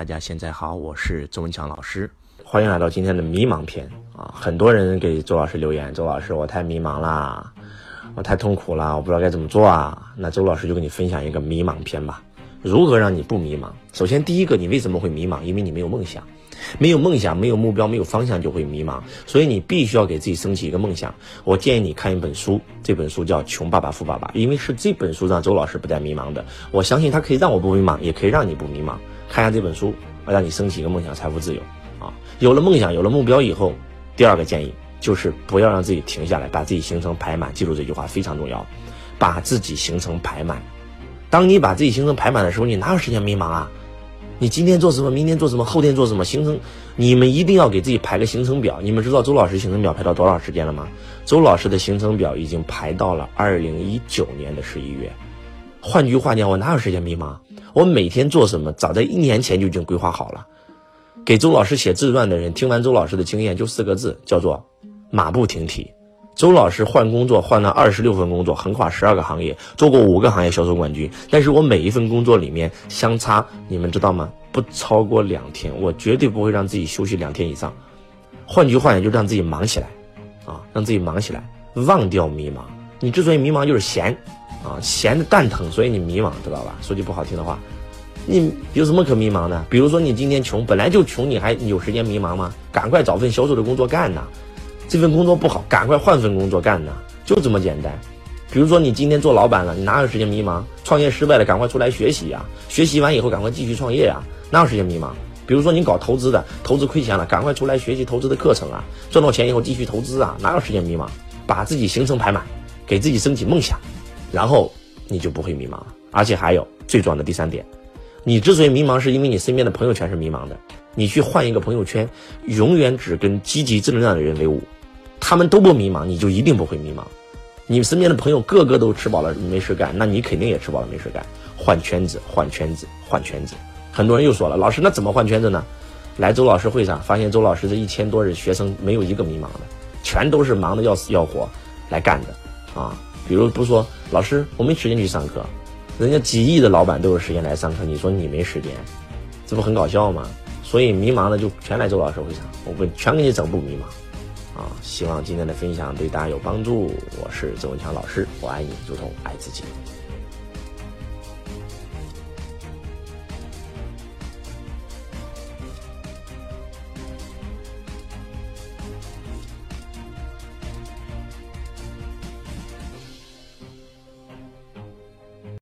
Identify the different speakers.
Speaker 1: 大家现在好，我是周文强老师，欢迎来到今天的迷茫篇啊！很多人给周老师留言，周老师我太迷茫啦，我太痛苦啦，我不知道该怎么做啊。那周老师就跟你分享一个迷茫篇吧，如何让你不迷茫？首先第一个，你为什么会迷茫？因为你没有梦想，没有梦想，没有目标，没有方向就会迷茫。所以你必须要给自己升起一个梦想。我建议你看一本书，这本书叫《穷爸爸富爸爸》，因为是这本书让周老师不再迷茫的。我相信它可以让我不迷茫，也可以让你不迷茫。看一下这本书，让你升起一个梦想，财富自由啊！有了梦想，有了目标以后，第二个建议就是不要让自己停下来，把自己行程排满。记住这句话非常重要，把自己行程排满。当你把自己行程排满的时候，你哪有时间迷茫啊？你今天做什么？明天做什么？后天做什么？行程，你们一定要给自己排个行程表。你们知道周老师行程表排到多少时间了吗？周老师的行程表已经排到了二零一九年的十一月。换句话讲，我哪有时间迷茫？我每天做什么，早在一年前就已经规划好了。给周老师写自传的人，听完周老师的经验，就四个字，叫做马不停蹄。周老师换工作换了二十六份工作，横跨十二个行业，做过五个行业销售冠军。但是我每一份工作里面相差，你们知道吗？不超过两天，我绝对不会让自己休息两天以上。换句话讲，就让自己忙起来，啊，让自己忙起来，忘掉迷茫。你之所以迷茫，就是闲。啊，闲的蛋疼，所以你迷茫，知道吧？说句不好听的话，你有什么可迷茫的？比如说你今天穷，本来就穷，你还有时间迷茫吗？赶快找份销售的工作干呐！这份工作不好，赶快换份工作干呐！就这么简单。比如说你今天做老板了，你哪有时间迷茫？创业失败了，赶快出来学习呀！学习完以后赶快继续创业呀！哪有时间迷茫？比如说你搞投资的，投资亏钱了，赶快出来学习投资的课程啊！赚到钱以后继续投资啊！哪有时间迷茫？把自己行程排满，给自己升起梦想。然后你就不会迷茫了，而且还有最重要的第三点，你之所以迷茫，是因为你身边的朋友全是迷茫的。你去换一个朋友圈，永远只跟积极正能量的人为伍，他们都不迷茫，你就一定不会迷茫。你身边的朋友个个都吃饱了没事干，那你肯定也吃饱了没事干。换圈子，换圈子，换圈子。很多人又说了，老师那怎么换圈子呢？来周老师会上，发现周老师这一千多人学生没有一个迷茫的，全都是忙的要死要活来干的啊。比如不说老师，我没时间去上课，人家几亿的老板都有时间来上课，你说你没时间，这不很搞笑吗？所以迷茫的就全来周老师会上，我不全给你整不迷茫，啊！希望今天的分享对大家有帮助。我是周文强老师，我爱你如同爱自己。